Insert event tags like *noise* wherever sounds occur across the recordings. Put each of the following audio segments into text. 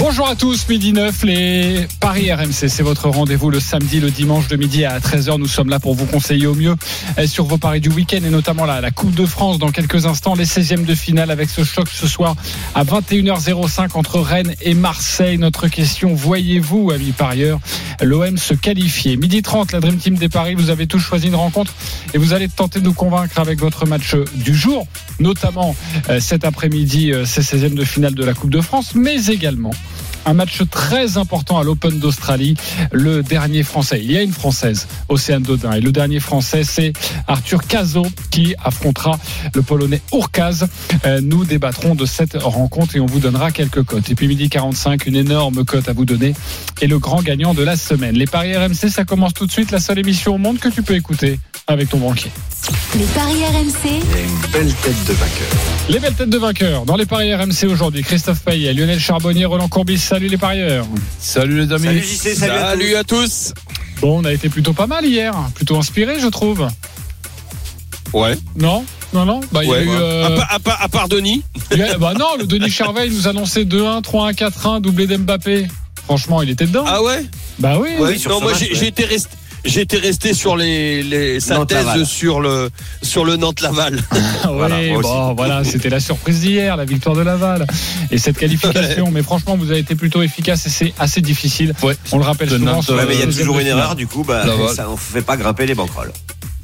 Bonjour à tous, midi 9, les Paris RMC, c'est votre rendez-vous le samedi, le dimanche de midi à 13h. Nous sommes là pour vous conseiller au mieux euh, sur vos paris du week-end et notamment la, Coupe de France dans quelques instants, les 16e de finale avec ce choc ce soir à 21h05 entre Rennes et Marseille. Notre question, voyez-vous, amis parieurs, l'OM se qualifier? Midi 30, la Dream Team des Paris, vous avez tous choisi une rencontre et vous allez tenter de nous convaincre avec votre match du jour, notamment euh, cet après-midi, euh, ces 16e de finale de la Coupe de France, mais également un match très important à l'Open d'Australie, le dernier français. Il y a une française, Océane Dodin, et le dernier français, c'est Arthur Cazot qui affrontera le Polonais Urkaz. Euh, nous débattrons de cette rencontre et on vous donnera quelques cotes. Et puis midi 45, une énorme cote à vous donner et le grand gagnant de la semaine. Les paris RMC, ça commence tout de suite, la seule émission au monde que tu peux écouter avec ton banquier. Les paris RMC, une belle tête de vainqueur. Les belles têtes de vainqueurs dans les paris RMC aujourd'hui. Christophe Payet, Lionel Charbonnier, Roland Courbis. Salut les parieurs. Salut les amis. Salut JC, salut, à tous. à tous. Bon, on a été plutôt pas mal hier, plutôt inspiré, je trouve. Ouais. Non? Non, non? Bah, il y a ouais. eu, euh, À, part- à part- à part Denis. il y a- bah non, le Denis Charvet nous annonçait 2-1, 3-1, 4-1, doublé d'Mbappé. Franchement, il était dedans. Ah ouais? bah oui. Ouais. non, moi match, j'ai ouais. j'ai été resté. J'étais resté sur les, les sa thèse sur le sur le Nantes Laval. Ah *laughs* oui, *laughs* Voilà, bon, voilà, c'était la surprise d'hier, la victoire de Laval et cette *laughs* qualification. Mais franchement, vous avez été plutôt efficace et c'est assez difficile. Ouais. On le rappelle De souvent. Nantes, Ouais, mais il y a toujours une erreur, du coup, bah, ça, on ne fait pas grimper les banquerolles.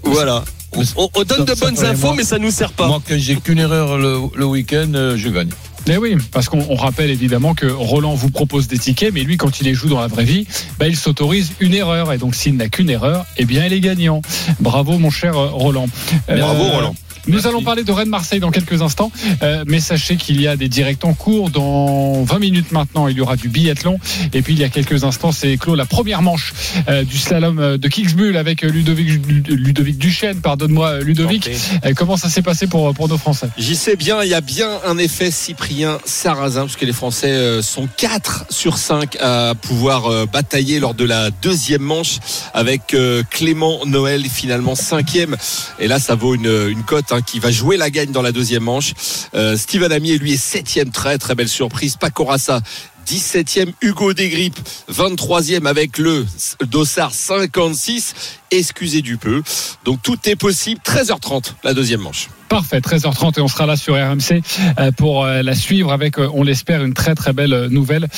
voilà. On, on- on donne de bonnes infos, moi. mais ça nous sert pas. Moi, quand j'ai qu'une erreur le, le week-end, euh, je gagne. Mais oui, parce qu'on on rappelle évidemment que Roland vous propose des tickets, mais lui, quand il les joue dans la vraie vie, bah, il s'autorise une erreur. Et donc, s'il n'a qu'une erreur, eh bien, il est gagnant. Bravo, mon cher euh, Roland. Bravo, Roland. Nous Merci. allons parler de Rennes-Marseille dans quelques instants, euh, mais sachez qu'il y a des directs en cours. Dans 20 minutes maintenant, il y aura du biathlon. Et puis, il y a quelques instants, c'est clos la première manche euh, du slalom euh, de Kitzbühel avec Ludovic, Ludovic Duchesne. Pardonne-moi, Ludovic. Euh, comment ça s'est passé pour, pour nos Français? J'y sais bien, il y a bien un effet Cyprien Sarrazin, parce que les Français sont 4 sur 5 à pouvoir batailler lors de la deuxième manche avec Clément Noël, finalement cinquième. Et là, ça vaut une, une cote hein, qui va jouer la gagne dans la deuxième manche. Euh, Steven Amier, lui, est septième, très très belle surprise. Paco Rassa, 17e, Hugo Desgrippes, 23e avec le Dossard 56. Excusez du peu. Donc tout est possible. 13h30, la deuxième manche. Parfait, 13h30 et on sera là sur RMC euh, pour euh, la suivre avec, euh, on l'espère, une très très belle nouvelle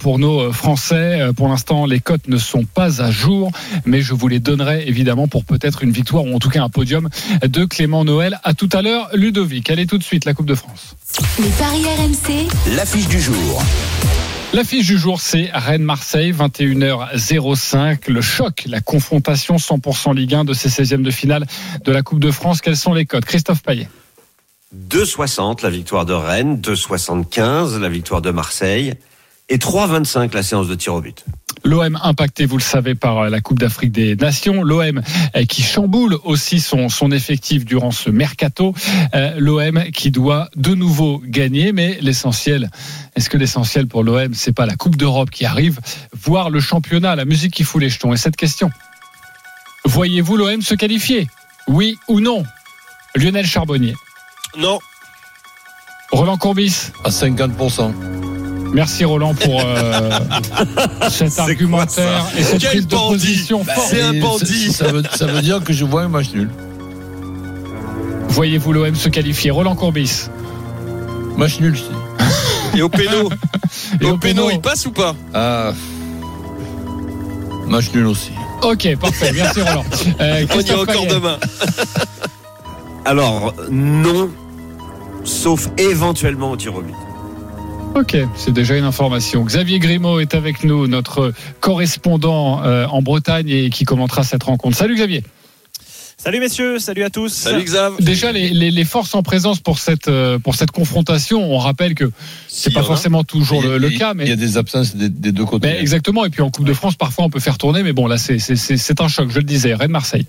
pour nos Français. Pour l'instant, les cotes ne sont pas à jour, mais je vous les donnerai évidemment pour peut-être une victoire ou en tout cas un podium de Clément Noël. À tout à l'heure, Ludovic. Allez tout de suite, la Coupe de France. les paris RMC, L'affiche du jour. L'affiche du jour, c'est Rennes-Marseille, 21h05. Le choc, la confrontation 100% Ligue 1 de ces 16e de finale de la Coupe de France. Quels sont les codes? Christophe Payet 2,60 la victoire de Rennes, 2,75 la victoire de Marseille et 3,25 la séance de tir au but. L'OM impacté, vous le savez, par euh, la Coupe d'Afrique des Nations. L'OM euh, qui chamboule aussi son, son effectif durant ce mercato. Euh, L'OM qui doit de nouveau gagner, mais l'essentiel, est-ce que l'essentiel pour l'OM, c'est pas la Coupe d'Europe qui arrive, voire le championnat, la musique qui fout les jetons? Et cette question, voyez-vous l'OM se qualifier? Oui ou non? Lionel Charbonnier, Non, Roland Courbis. À 50%. Merci Roland pour euh, *laughs* cet argumentaire et cette Quel prise de bandit position Bah, forte. C'est un bandit. Ça, ça veut, ça veut dire que je vois un match nul. Voyez-vous l'OM se qualifier? Roland Courbis. Match nul, je dis. Et au péno *laughs* Et Au au péno, il passe ou pas? Ah. Match nul aussi. Ok, parfait. Merci Roland. *laughs* Euh, On y encore Payet. demain. Alors, non, sauf éventuellement au tir au but. Ok, c'est déjà une information. Xavier Grimaud est avec nous, notre correspondant euh, en Bretagne et qui commentera cette rencontre. Salut Xavier. Salut messieurs, salut à tous. Salut Xav. Déjà, les, les- les forces en présence pour cette, euh, pour cette confrontation, on rappelle que c'est y pas a. forcément toujours a- le, a- cas, Il y mais a des absences des, des deux côtés. Ben, exactement. Et puis en Coupe de France, parfois on peut faire tourner, mais bon, là c'est- c'est un choc. Je le disais, Rennes Marseille.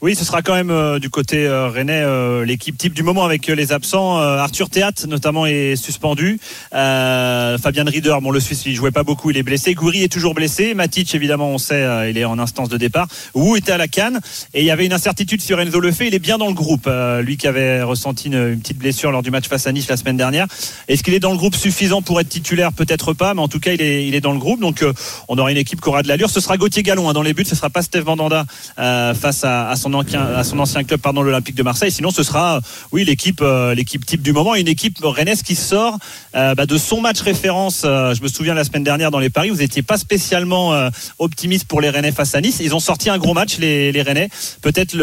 Oui, ce sera quand même euh, du côté euh, rennais euh, l'équipe type du moment avec euh, les absents. Arthur Théat notamment est suspendu. Fabien Rieder, bon le Suisse il jouait pas beaucoup, il est blessé. Goury est toujours blessé. Matic évidemment on sait, il est en instance de départ. Wu était à la canne et il y avait une incertitude sur Enzo Lefebvre. Il est bien dans le groupe. Lui qui avait ressenti une, petite blessure lors du match face à Nice la semaine dernière. Est-ce qu'il est dans le groupe suffisant pour être titulaire? Peut-être pas, mais en tout cas il est, il est dans le groupe. Donc on aura une équipe qui aura de l'allure. Ce sera Gauthier Gallon hein, dans les buts. Ce sera pas Steve Mandanda face à, à son ancien, club, pardon, l'Olympique de Marseille. Sinon, ce sera, oui, l'équipe, euh, l'équipe type du moment, une équipe rennaise qui sort euh, bah, de son match référence. Euh, je me souviens la semaine dernière dans les paris, vous n'étiez pas spécialement optimiste pour les Rennais face à Nice. Ils ont sorti un gros match, les, les Rennais. Peut-être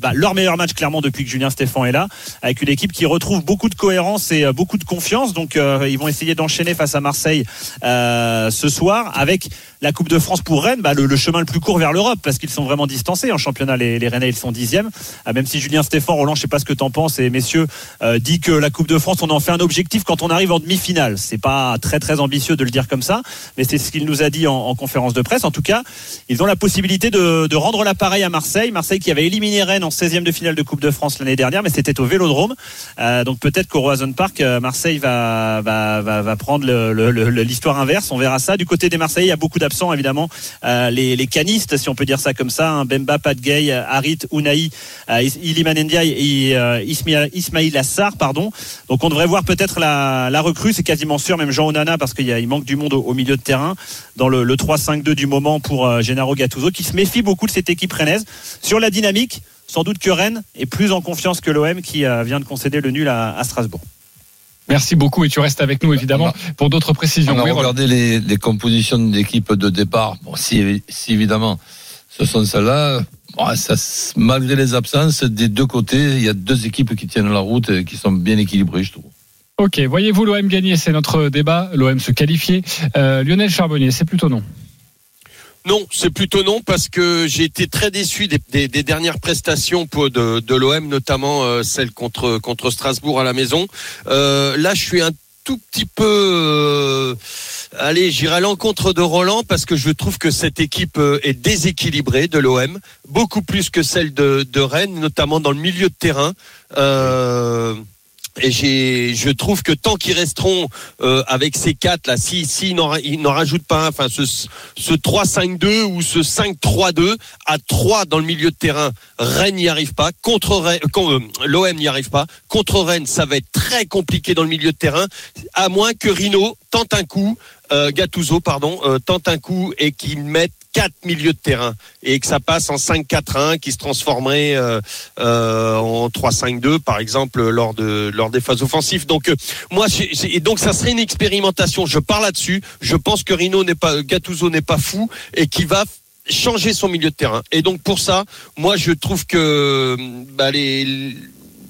bah, leur meilleur match clairement depuis que Julien Stéphan est là, avec une équipe qui retrouve beaucoup de cohérence et beaucoup de confiance. Donc, ils vont essayer d'enchaîner face à Marseille ce soir avec la Coupe de France pour Rennes, bah, le, chemin le plus court vers l'Europe parce qu'ils sont vraiment distancés en championnat. Les, les Rennais ils sont dixièmes. Ah, même si Julien Stéphan, Roland, je sais pas ce que t'en penses et messieurs euh, dit que la Coupe de France on en fait un objectif quand on arrive en demi-finale. C'est pas très très ambitieux de le dire comme ça, mais c'est ce qu'il nous a dit en, en conférence de presse. En tout cas, ils ont la possibilité de, rendre l'appareil à Marseille. Marseille qui avait éliminé Rennes en 16e de finale de Coupe de France l'année dernière, mais c'était au Vélodrome. Euh, donc peut-être qu'au Roison Park, euh, Marseille va, va, va, prendre l'histoire inverse. On verra ça. Du côté des Marseillais, il y a beaucoup évidemment. Euh, les, canistes, si on peut dire ça comme ça, hein, Bemba, Padgay, Harit, Unai, euh, Iliman Ndiaye et euh, Ismail, Assar, pardon. Donc on devrait voir peut-être la, recrue, c'est quasiment sûr, même Jean Onana, parce qu'il manque du monde au, milieu de terrain, dans le, le 3-5-2 du moment pour Gennaro Gattuso, qui se méfie beaucoup de cette équipe rennaise. Sur la dynamique, sans doute que Rennes est plus en confiance que l'OM qui vient de concéder le nul à Strasbourg. Merci beaucoup et tu restes avec nous évidemment pour d'autres précisions. On a Oui, regardé les, les compositions d'équipe de départ. Bon, si, si évidemment ce sont celles-là, bon, malgré les absences des deux côtés, il y a deux équipes qui tiennent la route et qui sont bien équilibrées, je trouve. Ok, voyez-vous l'OM gagner C'est notre débat. L'OM se qualifier. Euh, Lionel Charbonnier, c'est plutôt non. Non, c'est plutôt non parce que j'ai été très déçu des, des- des dernières prestations de, de l'OM, notamment euh, celle contre contre Strasbourg à la maison. Euh, là, je suis un tout petit peu. euh, allez, j'irai à l'encontre de Roland parce que je trouve que cette équipe euh, est déséquilibrée de l'OM, beaucoup plus que celle de, de Rennes, notamment dans le milieu de terrain. Euh, et j'ai, je trouve que tant qu'ils resteront euh, avec ces quatre là, si si ils n'en, rajoutent pas enfin ce ce 3-5-2 ou ce 5-3-2 à 3 dans le milieu de terrain, Rennes n'y arrive pas. Contre Rennes, con- euh, l'OM n'y arrive pas. Contre Rennes, ça va être très compliqué dans le milieu de terrain, à moins que Rino tente un coup, euh, Gattuso pardon, euh, tente un coup et qu'il mette quatre milieux de terrain et que ça passe en 5-4-1 qui se transformerait euh, euh, en 3-5-2 par exemple lors de lors des phases offensives. Donc euh, moi et donc ça serait une expérimentation. Je pars là-dessus. Je pense que Rino n'est pas Gattuso n'est pas fou et qui va changer son milieu de terrain. Et donc pour ça, moi je trouve que bah, les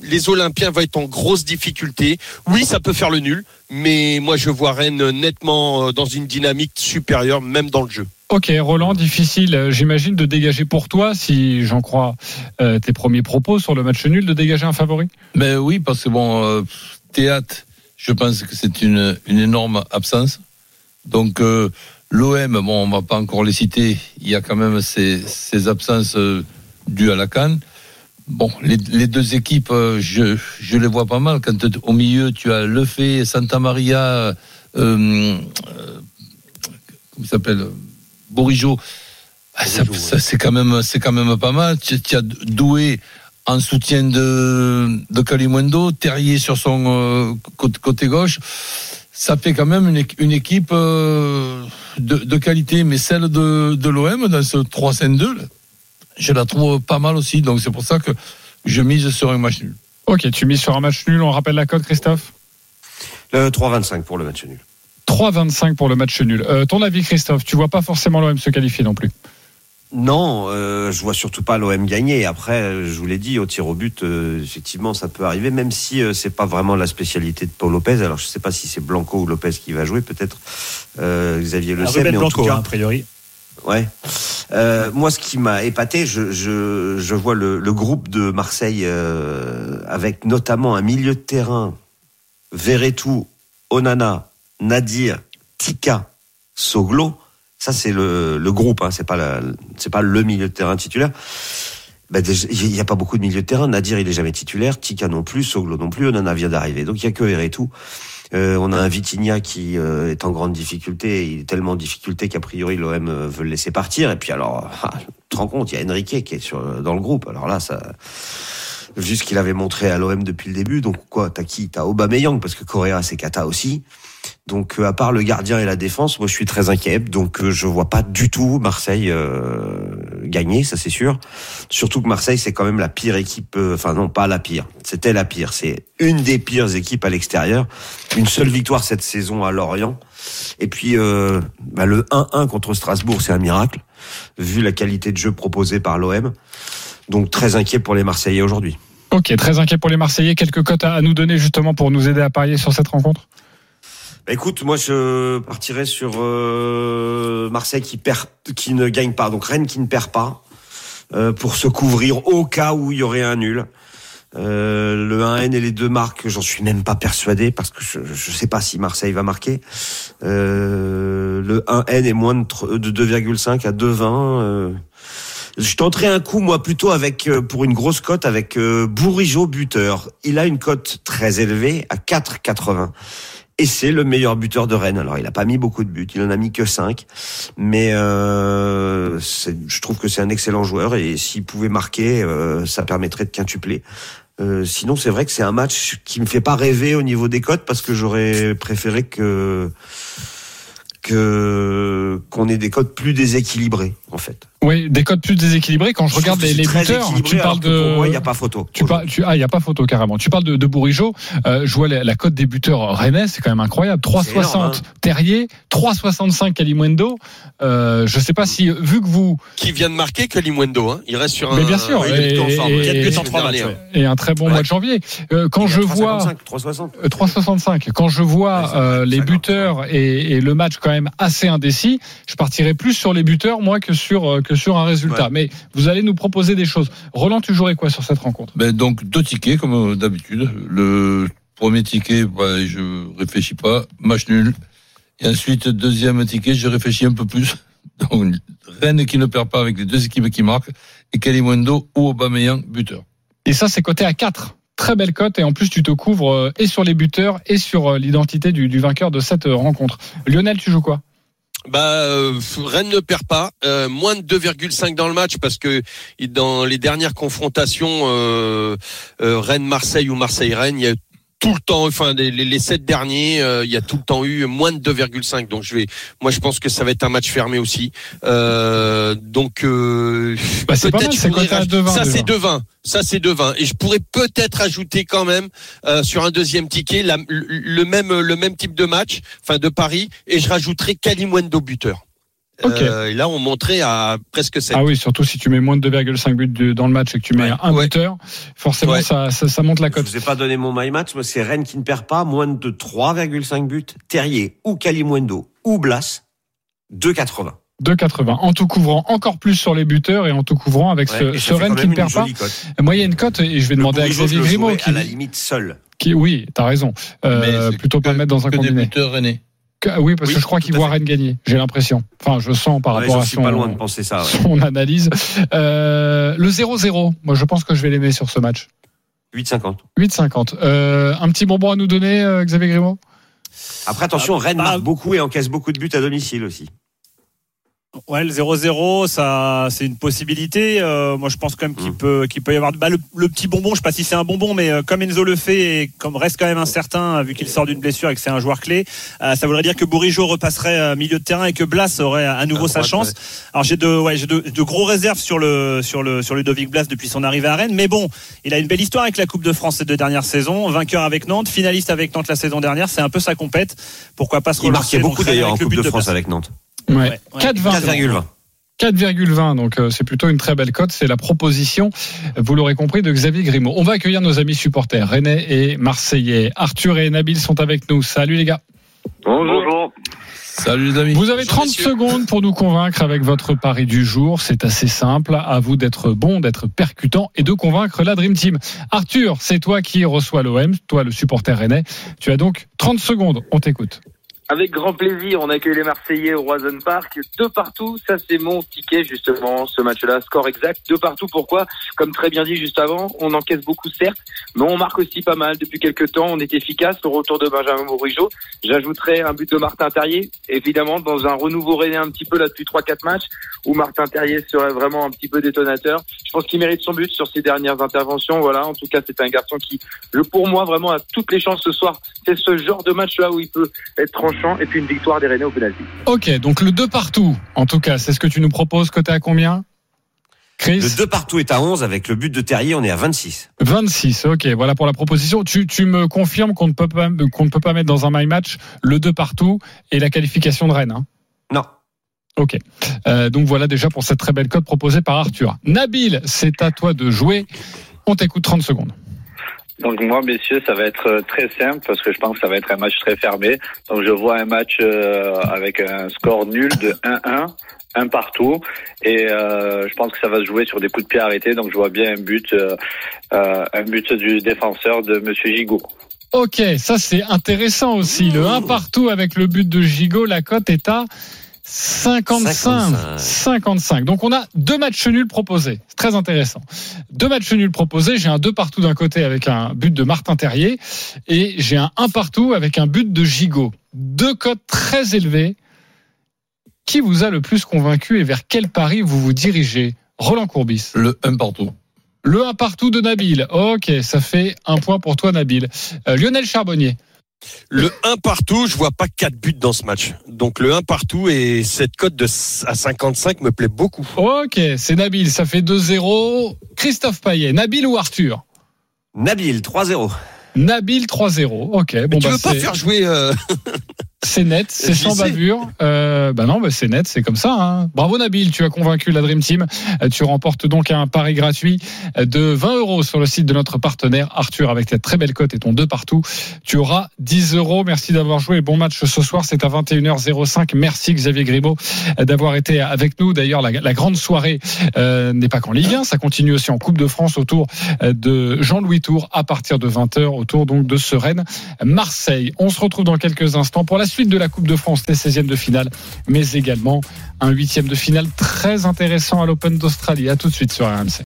les Olympiens vont être en grosse difficulté. Oui, ça peut faire le nul, mais moi je vois Rennes nettement dans une dynamique supérieure, même dans le jeu. Ok, Roland, difficile, euh, j'imagine, de dégager pour toi, si j'en crois euh, tes premiers propos sur le match nul, de dégager un favori? Mais oui, parce que bon, euh, théâtre, je pense que c'est une, énorme absence. Donc l'OM, bon, on va pas encore les citer. Il y a quand même ces, ces absences dues à la canne. Bon, les, deux équipes, je, les vois pas mal. Quand au milieu, tu as Lefebvre, Santa Maria, comment il s'appelle, Bourigeau. Ah, c'est quand même, c'est quand même pas mal. Tu, tu as Doué en soutien de, de Kalimundo, Terrier sur son euh, côté, côté gauche. Ça fait quand même une, équ- une équipe euh, de, de qualité, mais celle de, de l'OM dans ce 3-5-2, là, je la trouve pas mal aussi. Donc c'est pour ça que je mise sur un match nul. Ok, tu mises sur un match nul, on rappelle la cote, Christophe? Le 3-25 pour le match nul. 3-25 pour le match nul. Euh, ton avis, Christophe Tu vois pas forcément l'OM se qualifier non plus Non, euh, je vois surtout pas l'OM gagner. Après, je vous l'ai dit, au tir au but, euh, effectivement, ça peut arriver, même si euh, c'est pas vraiment la spécialité de Paul Lopez. Alors, je sais pas si c'est Blanco ou Lopez qui va jouer, peut-être. Euh, Xavier le Ah, sait, mais en Blanco, tout cas, hein, a priori. Ouais. Euh, moi, ce qui m'a épaté, je, je, je vois le, le groupe de Marseille euh, avec notamment un milieu de terrain, Verretou, Onana, Nadir, Tika, Soglo. Ça, c'est le, le groupe, hein, c'est pas pas le milieu de terrain titulaire. bah, il n'y a pas beaucoup de milieu de terrain. Nadir, il est jamais titulaire. Tika non plus. Soglo non plus. Onana vient d'arriver. Donc, il y a que Eretou. Euh, on a un Vitinha qui euh, est en grande difficulté. Il est tellement en difficulté qu'a priori l'OM euh, veut le laisser partir. Et puis alors, *laughs* ah, tu te rends compte, il y a Enrique qui est sur, dans le groupe. Alors là, ça, vu ce qu'il avait montré à l'OM depuis le début. Donc quoi, t'as qui? T'as Aubameyang parce que Correa c'est Kata aussi. Donc euh, à part le gardien et la défense, moi je suis très inquiet. Donc euh, je vois pas du tout Marseille euh, gagner, ça c'est sûr. Surtout que Marseille c'est quand même la pire équipe. euh, Enfin non, pas la pire. C'était la pire. C'est une des pires équipes à l'extérieur. Une seule victoire cette saison à Lorient. Et puis bah, le 1-1 contre Strasbourg, c'est un miracle vu la qualité de jeu proposée par l'OM. Donc très inquiet pour les Marseillais aujourd'hui. Ok, très inquiet pour les Marseillais. Quelques cotes à nous donner justement pour nous aider à parier sur cette rencontre? Bah, écoute, moi je partirais sur euh, Marseille qui perd, qui ne gagne pas, donc Rennes qui ne perd pas, euh, pour se couvrir au cas où il y aurait un nul. Euh, le 1N et les deux marques, j'en suis même pas persuadé parce que je, je sais pas si Marseille va marquer. Euh, le 1N est moins de 2,5 à 2,20. Euh, je tenterai un coup, moi, plutôt avec euh, pour une grosse cote avec euh, Bourigeau buteur. Il a une cote très élevée à 4,80. Et c'est le meilleur buteur de Rennes. Alors, il a pas mis beaucoup de buts, il en a mis que 5. Mais euh, je trouve que c'est un excellent joueur et s'il pouvait marquer, euh, ça permettrait de quintupler. Euh, sinon, c'est vrai que c'est un match qui me fait pas rêver au niveau des cotes parce que j'aurais préféré que qu'on ait des cotes plus déséquilibrées en fait. Oui, des cotes plus déséquilibrés. Quand je, regarde les, buteurs, tu parles de. Pour moi, il n'y a pas photo. Tu parles, tu, ah, il n'y a pas photo carrément. Tu parles de, de Bourigeau. Euh, je vois la, la cote des buteurs rennais, c'est quand même incroyable. 3,60 énorme, hein. Terrier, 3,65 Kalimundo. Euh, je sais pas si, vu que vous. Qui vient de marquer que Limundo, hein. Il reste sur un. Mais bien sûr, il est plutôt en et- forme. et- en et- trois matchs, ouais. Et un très bon Ouais. mois de janvier. Euh, quand je vois. 3,55, 3,60. Euh, 3,65. Quand je vois les buteurs et, et le match quand même assez indécis, je partirais plus sur les buteurs moi que sur euh, que sur un résultat. Ouais. Mais vous allez nous proposer des choses. Roland, tu jouerais quoi sur cette rencontre? Ben donc deux tickets comme d'habitude. Le premier ticket, ben, je réfléchis pas, match nul. Et ensuite deuxième ticket, je réfléchis un peu plus. *laughs* Donc Rennes qui ne perd pas avec les deux équipes qui marquent et Kalimundo ou Aubameyang buteur. Et ça, c'est coté à 4. Très belle cote et en plus tu te couvres euh, et sur les buteurs et sur euh, l'identité du, du vainqueur de cette euh, rencontre. Lionel, tu joues quoi? Bah, euh, Rennes ne perd pas, euh, moins de 2,5 dans le match parce que dans les dernières confrontations euh, Rennes-Marseille ou Marseille-Rennes, il y a tout le temps, enfin les, les, sept derniers, euh, il y a tout le temps eu moins de 2,5. Donc je vais, moi je pense que ça va être un match fermé aussi. Euh, donc euh, Bah, peut-être mal, je c'est pourrais coté à raj- 2,20 Ça c'est 2,20. Ça c'est 2,20. Et je pourrais peut-être ajouter quand même euh, sur un deuxième ticket la- le, le même le même type de match, enfin de Paris, et je rajouterai Kalimwendo buteur. Euh, et là, on monterait à presque 7. Ah oui, surtout si tu mets moins de 2,5 buts de- dans le match et que tu mets Ouais. un Ouais. buteur, forcément Ouais. ça, ça, ça monte la Je cote. vous ai pas donné mon my match, mais c'est Rennes qui ne perd pas, moins de 3,5 buts. Terrier ou Kalimundo ou Blas, 2,80. 2,80 en tout couvrant encore plus sur les buteurs et en tout couvrant avec Ouais, ce, Rennes qui ne perd pas. Moi, il y a une cote et je vais Le demander à Bourigeau, je Xavier Grimaud qui, à la limite seul. qui- oui, t'as raison. Euh, plutôt pas que- le mettre dans un que des combiné. buteurs rennais. Que- oui, parce Oui, que je crois qu'il voit. Rennes gagner. J'ai l'impression. Enfin, je sens par Ouais, rapport à son, pas loin de penser ça. ouais. son analyse. Euh, le 0-0, moi je pense que je vais l'aimer sur ce match. 8,50. 8,50. Euh, un petit bonbon à nous donner, euh, Xavier Grimaud? Après, attention, Rennes bah, marque beaucoup et encaisse beaucoup de buts à domicile aussi. Ouais, le 0-0, ça, c'est une possibilité. Euh, moi, je pense quand même qu'il Mm. peut, qu'il peut y avoir bah, le, le petit bonbon. Je sais pas si c'est un bonbon, mais euh, comme Enzo le fait et comme reste quand même incertain euh, vu qu'il sort d'une blessure et que c'est un joueur clé, euh, ça voudrait dire que Bourigeau repasserait euh, milieu de terrain et que Blas aurait à nouveau sa chance. ouais. Alors j'ai de, ouais, j'ai de, de gros réserves sur le, sur le, sur Ludovic Blas depuis son arrivée à Rennes, mais bon, il a une belle histoire avec la Coupe de France ces deux dernières saisons, vainqueur avec Nantes, finaliste avec Nantes la saison dernière. C'est un peu sa compète. Pourquoi pas se Il marquait beaucoup d'ailleurs en avec le Coupe but de France avec Nantes. Ouais. Ouais, ouais. 4,20. 4,20. 4,20, donc euh, c'est plutôt une très belle cote. C'est la proposition, vous l'aurez compris, de Xavier Grimaud. On va accueillir nos amis supporters, Rennais et Marseillais. Arthur et Nabil sont avec nous. Salut les gars. Bonjour. Salut les amis. Vous avez Bonjour, 30 messieurs. secondes pour nous convaincre avec votre pari du jour. C'est assez simple. À vous d'être bon, d'être percutant et de convaincre la Dream Team. Arthur, c'est toi qui reçois l'OM, toi le supporter rennais. Tu as donc 30 secondes. On t'écoute. Avec grand plaisir, on accueille les Marseillais au Roison Park. Deux partout, ça c'est mon ticket justement, ce match-là. Score exact, deux partout. Pourquoi? Comme très bien dit juste avant, on encaisse beaucoup certes, mais on marque aussi pas mal. Depuis quelques temps, on est efficace. Le retour de Benjamin Bourigeau. J'ajouterai un but de Martin Terrier, évidemment, dans un renouveau rennais un petit peu là depuis 3-4 matchs, où Martin Terrier serait vraiment un petit peu détonateur. Je pense qu'il mérite son but sur ses dernières interventions. Voilà, en tout cas, c'est un garçon qui, pour moi, vraiment a toutes les chances ce soir. C'est ce genre de match-là où il peut être et puis une victoire des Rennais au penalty. Ok, donc le 2 partout, en tout cas, c'est ce que tu nous proposes. Côté à combien? Chris? Le 2 partout est à 11 avec le but de Terrier, on est à 26. 26, ok, voilà pour la proposition. Tu, tu me confirmes qu'on ne, peut pas, qu'on ne peut pas mettre dans un my match le 2 partout et la qualification de Rennes hein? Non. Ok. Euh, donc voilà déjà pour cette très belle cote proposée par Arthur. Nabil, c'est à toi de jouer. On t'écoute 30 secondes. Donc moi, messieurs, ça va être euh, très simple parce que je pense que ça va être un match très fermé. Donc je vois un match euh, avec un score nul de 1-1, un partout, et euh, je pense que ça va se jouer sur des coups de pied arrêtés. Donc je vois bien un but, euh, euh un but du défenseur de Monsieur Gigot. Ok, ça c'est intéressant aussi. Le 1 partout avec le but de Gigot, la cote est à 55. 55. Donc on a deux matchs nuls proposés. C'est très intéressant. Deux matchs nuls proposés. J'ai un 2 partout d'un côté avec un but de Martin Terrier et j'ai un 1 partout avec un but de Gigot. Deux cotes très élevées. Qui vous a le plus convaincu et vers quel pari vous vous dirigez? Roland Courbis. Le 1 partout. Le 1 partout de Nabil. Ok, ça fait un point pour toi Nabil. Euh, Lionel Charbonnier. Le 1 partout, je vois pas 4 buts dans ce match. Donc le 1 partout et cette cote de à 55 me plaît beaucoup. Ok, c'est Nabil, ça fait 2-0. Christophe Payet, Nabil ou Arthur? Nabil, 3-0. Nabil 3-0. Ok, bon Mais tu bah veux pas c'est- faire jouer euh, *laughs* c'est net, c'est sans bavure. Euh, bah non, bah c'est net, c'est comme ça. hein. Bravo Nabil, tu as convaincu la Dream Team. Euh, Tu remportes donc un pari gratuit de 20 euros sur le site de notre partenaire Arthur avec ta très belle cote et ton 2 partout. Tu auras 10 euros. Merci d'avoir joué. Bon match ce soir, c'est à 21h05. Merci Xavier Grimaud euh, d'avoir été avec nous. D'ailleurs, la, la grande soirée euh, n'est pas qu'en Ligue 1, ça continue aussi en Coupe de France autour de Jean-Louis Tour à partir de 20h autour donc de Sereine Marseille. On se retrouve dans quelques instants pour la suite de la Coupe de France, les 16e de finale, mais également un huitième de finale très intéressant à l'Open d'Australie. À tout de suite sur RMC.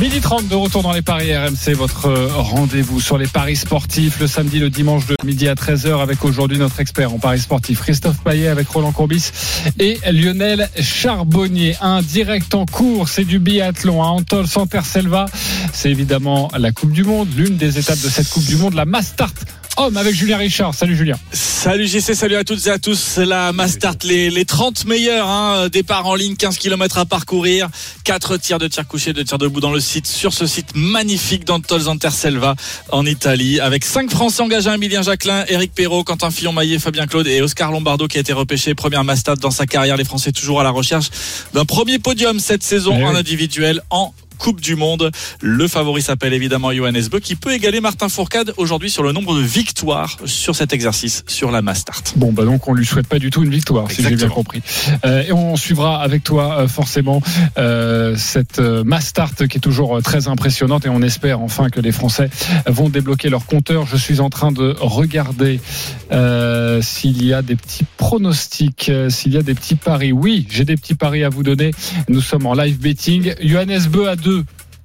Midi 30 de retour dans les paris RMC, votre euh, rendez-vous sur les paris sportifs le samedi, le dimanche de midi à 13h avec aujourd'hui notre expert en paris sportifs Christophe Payet avec Roland Courbis et Lionel Charbonnier. Un direct en cours, c'est du biathlon à Antol Santerselva. C'est évidemment la Coupe du Monde, l'une des étapes de cette Coupe du Monde, la Mastart Homme avec Julien Richard. Salut Julien. Salut JC, salut à toutes et à tous. La Mastart, les, les 30 meilleurs. Hein, départ en ligne, 15 km à parcourir. 4 tirs de tir couché, de tir debout dans le site. Sur ce site magnifique d'Antol Selva en Italie. Avec 5 Français engagés, Emilien Jacquelin, Eric Perrault, Quentin Fillon-Maillet, Fabien Claude et Oscar Lombardo qui a été repêché première Mastart dans sa carrière. Les Français toujours à la recherche d'un premier podium cette saison Eh en individuel en Coupe du Monde. Le favori s'appelle évidemment Johannes Beu qui peut égaler Martin Fourcade aujourd'hui sur le nombre de victoires sur cet exercice sur la Mastart. Bon, bah donc on lui souhaite pas du tout une victoire, si j'ai bien compris. Euh, et on suivra avec toi euh, forcément euh, cette euh, Mastart qui est toujours très impressionnante et on espère enfin que les Français vont débloquer leur compteur. Je suis en train de regarder s'il y a des petits pronostics, s'il y a des petits paris. Oui, j'ai des petits paris à vous donner. Nous sommes en live betting. Johannes Beu à 2.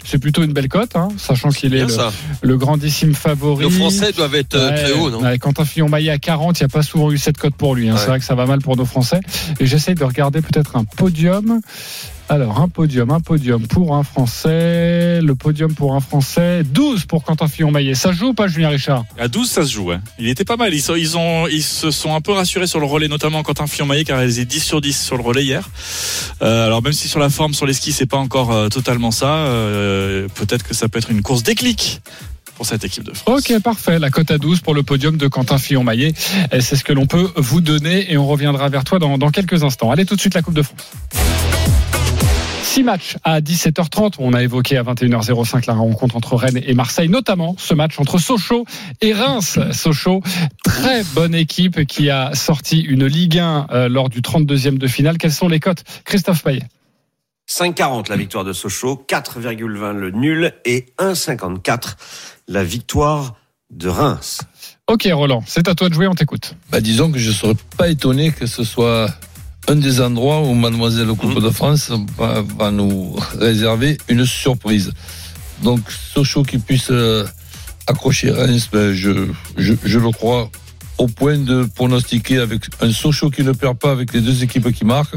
C'est plutôt une belle cote, hein, sachant qu'il est le, grandissime favori. Nos Français doivent être euh, Ouais, très hauts, non Quentin Fillon-Maillet à 40, il n'y a pas souvent eu cette cote pour lui. hein. C'est vrai que ça va mal pour nos Français. Et j'essaye de regarder peut-être un podium. Alors, un podium, un podium pour un Français. Le podium pour un Français. 12 pour Quentin Fillon-Maillet. Ça joue ou pas, Julien Richard? À 12, ça se joue. ouais. Il était pas mal. Ils, sont- ils, ont, ils se sont un peu rassurés sur le relais, notamment Quentin Fillon-Maillet qui a réalisé 10 sur 10 sur le relais hier. Euh, alors même si sur la forme, sur les skis, c'est pas encore euh, totalement ça, euh, peut-être que ça peut être une course déclic pour cette équipe de France. Ok, parfait. La cote à 12 pour le podium de Quentin Fillon-Maillet. Et C'est ce que l'on peut vous donner et on reviendra vers toi dans, dans quelques instants. Allez, tout de suite, la Coupe de France. Six matchs à 17h30. On a évoqué à 21h05 la rencontre entre Rennes et Marseille, notamment ce match entre Sochaux et Reims. Sochaux, très bonne équipe qui a sorti une Ligue 1 euh, lors du 32e de finale. Quelles sont les cotes Christophe Payet? 5,40 la victoire de Sochaux, 4,20 le nul et 1,54 la victoire de Reims. Ok, Roland, c'est à toi de jouer, on t'écoute. Bah, disons que je ne serais pas étonné que ce soit un des endroits où Mademoiselle Coupe de France va, va nous réserver une surprise. Donc, Sochaux qui puisse euh, accrocher Reims, ben, je, je, je le crois au point de pronostiquer avec un Sochaux qui ne perd pas avec les deux équipes qui marquent.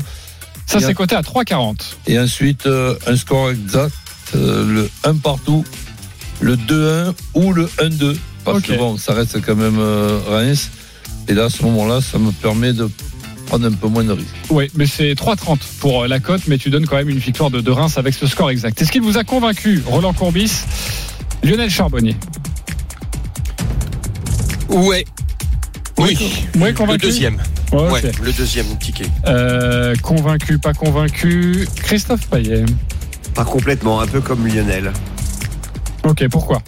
Ça, c'est coté à 3,40. Et ensuite, euh, un score exact, euh, le 1 partout, le 2-1 ou le 1-2. Parce que bon, ça reste quand même Reims. Et là, à ce moment-là, ça me permet de prendre un peu moins de risques. Oui, mais c'est 3,30 pour euh, la cote, mais tu donnes quand même une victoire de, de Reims avec ce score exact. Est-ce qu'il vous a convaincu, Roland Courbis Lionel Charbonnier? Ouais. Oui. Ouais, Le deuxième. Ouais, le deuxième ticket. Euh, convaincu, pas convaincu? Christophe Payet. Pas complètement, un peu comme Lionel. Ok, pourquoi?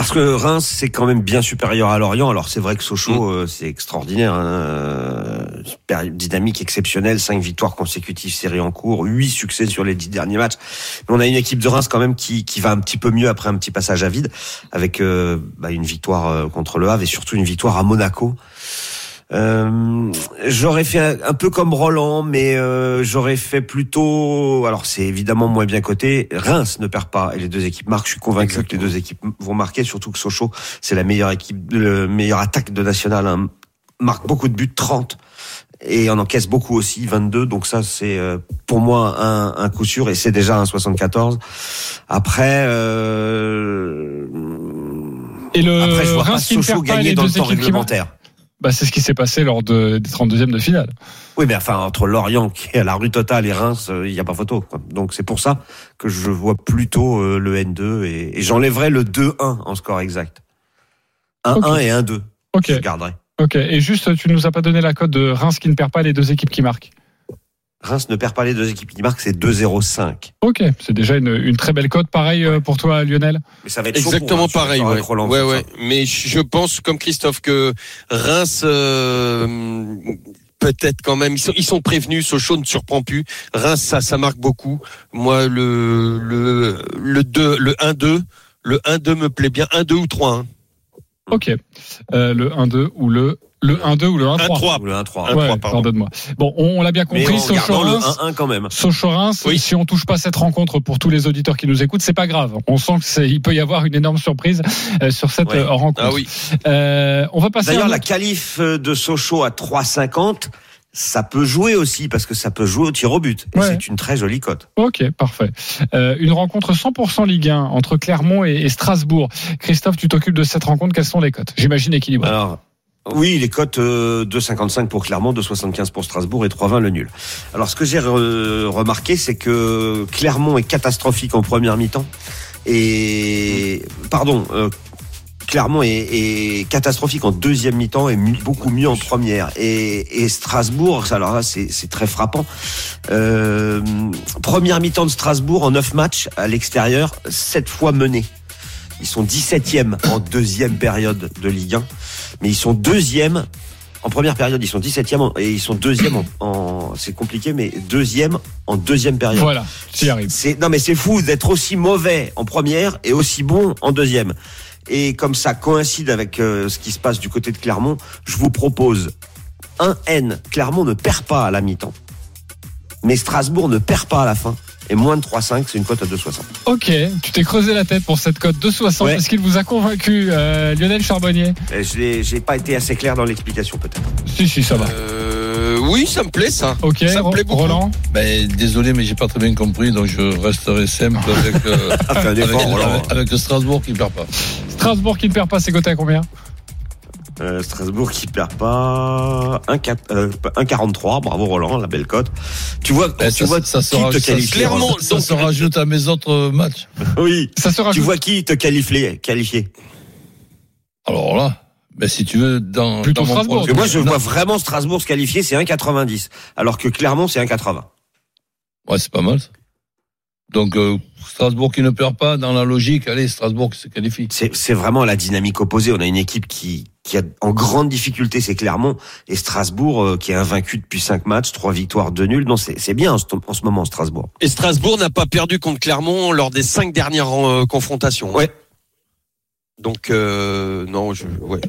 Parce que Reims, c'est quand même bien supérieur à Lorient. Alors c'est vrai que Sochaux, euh, c'est extraordinaire. Hein. Euh, dynamique exceptionnelle, cinq victoires consécutives, série en cours, huit succès sur les dix derniers matchs. Mais on a une équipe de Reims quand même qui, qui va un petit peu mieux après un petit passage à vide, avec euh, bah, une victoire euh, contre le Havre et surtout une victoire à Monaco. Euh, j'aurais fait un, un peu comme Roland, mais euh, j'aurais fait plutôt. Alors c'est évidemment moins bien coté. Reims ne perd pas et les deux équipes marquent. Je suis convaincu que les deux équipes vont marquer, surtout que Sochaux c'est la meilleure équipe, le meilleure attaque de national. hein. Marque beaucoup de buts, 30 et on encaisse beaucoup aussi, 22. Donc ça c'est euh, pour moi un, un coup sûr et c'est déjà un 74. Après. Euh, Et le après, je vois pas Reims ne Sochaux pas gagner dans le temps réglementaire. Bah, c'est ce qui s'est passé lors de, des 32e de finale. Oui, mais enfin, entre Lorient qui est à la rue totale et Reims, euh, il n'y a pas photo. quoi. Donc c'est pour ça que je vois plutôt euh, le N2 et, et j'enlèverai le 2-1 en score exact. 1-1 Ok. et 1-2. Ok. Je garderai. Ok. Et juste, tu nous as pas donné la cote de Reims qui ne perd pas les deux équipes qui marquent. Reims ne perd pas les deux équipes qui marquent, c'est 2-0-5. Ok. C'est déjà une, une très belle cote. Pareil euh, pour toi, Lionel. Mais ça va être chaud Exactement pour Reims, pareil. Ouais. Roland ouais, ouais. Mais je pense, comme Christophe, que Reims, euh, peut-être quand même, ils sont, ils sont prévenus. Sochaux ne surprend plus. Reims, ça, ça marque beaucoup. Moi, le le le 2, le 1-2, le 1-2 me plaît bien. 1-2 ou 3-1. Ok. Euh, le 1-2 ou le le 1-2 ou le 1-3. 1-3. Ou le 1-3. Un Ouais, pardonne-moi. Bon, on, on l'a bien Mais compris. en gardant le Sochaux-Reims, 1-1 quand même. Sochaux-Reims, Oui. si on touche pas cette rencontre pour tous les auditeurs qui nous écoutent, c'est pas grave. On sent que c'est, il peut y avoir une énorme surprise euh, sur cette Ouais. euh, rencontre. Ah oui. Euh, on va passer. à D'ailleurs, la qualif euh, de Sochaux à 3,50, ça peut jouer aussi parce que ça peut jouer au tir au but. Ouais. c'est une très jolie cote. Ok, parfait. Euh, une rencontre 100% Ligue 1 entre Clermont et, et Strasbourg. Christophe, tu t'occupes de cette rencontre. Quelles sont les cotes? J'imagine équilibré. Alors, oui, les cotes euh, 2,55 pour Clermont, 2,75 pour Strasbourg et 3,20 le nul. Alors, ce que j'ai re- remarqué, c'est que Clermont est catastrophique en première mi-temps. Et, pardon, euh, Clermont est, catastrophique en deuxième mi-temps et beaucoup mieux en première. Et, Strasbourg, alors là, c'est c'est très frappant. Euh, première mi-temps de Strasbourg en 9 matchs à l'extérieur, 7 fois menés. Ils sont 17e en deuxième période de Ligue 1, mais ils sont deuxième en première période. Ils sont 17e en- et ils sont deuxième en, en- c'est compliqué, mais deuxième en deuxième période. Voilà, tu y arrives. C'est non mais c'est fou d'être aussi mauvais en première et aussi bon en deuxième. Et comme ça coïncide avec euh, ce qui se passe du côté de Clermont, je vous propose un N. Clermont ne perd pas à la mi-temps, mais Strasbourg ne perd pas à la fin. Et moins de 3,5, c'est une cote à 2,60. Ok, tu t'es creusé la tête pour cette cote 2,60. Ouais. Est-ce qu'il vous a convaincu, euh, Lionel Charbonnier Et Je n'ai j'ai pas été assez clair dans l'explication peut-être. Si, si, ça va. Euh, oui, ça me plaît ça. Ok, ça me plaît beaucoup. Roland Ben, désolé, mais j'ai pas très bien compris, donc je resterai simple avec, euh, *laughs* avec, Strasbourg qui perd pas. Strasbourg qui ne perd pas, c'est coté à combien? Euh, Strasbourg qui perd pas 1,4 euh, 1,43. Bravo Roland, la belle cote. Tu vois, tu ça, vois ça, qui te qualifie. Ça donc- se rajoute à mes autres matchs. Oui. Ça se rajoute. Tu vois qui te qualifie, qualifié Alors là, ben, si tu veux, dans, Plutôt dans mon Strasbourg, pronostic- Parce que moi, je Non, vois vraiment Strasbourg se qualifier, c'est 1,90. Alors que Clermont, c'est 1,80. Ouais, c'est pas mal. ça. Donc, euh, Strasbourg qui ne perd pas, dans la logique, allez, Strasbourg qui se qualifie. C'est c'est vraiment la dynamique opposée. On a une équipe qui, qui a en grande difficulté, c'est Clermont. Et Strasbourg, euh, qui est invaincu depuis 5 matchs, 3 victoires, 2 nuls. Non, c'est bien en ce, en ce moment, Strasbourg. Et Strasbourg n'a pas perdu contre Clermont lors des cinq dernières euh, confrontations. Ouais. Donc euh, non, je, ouais.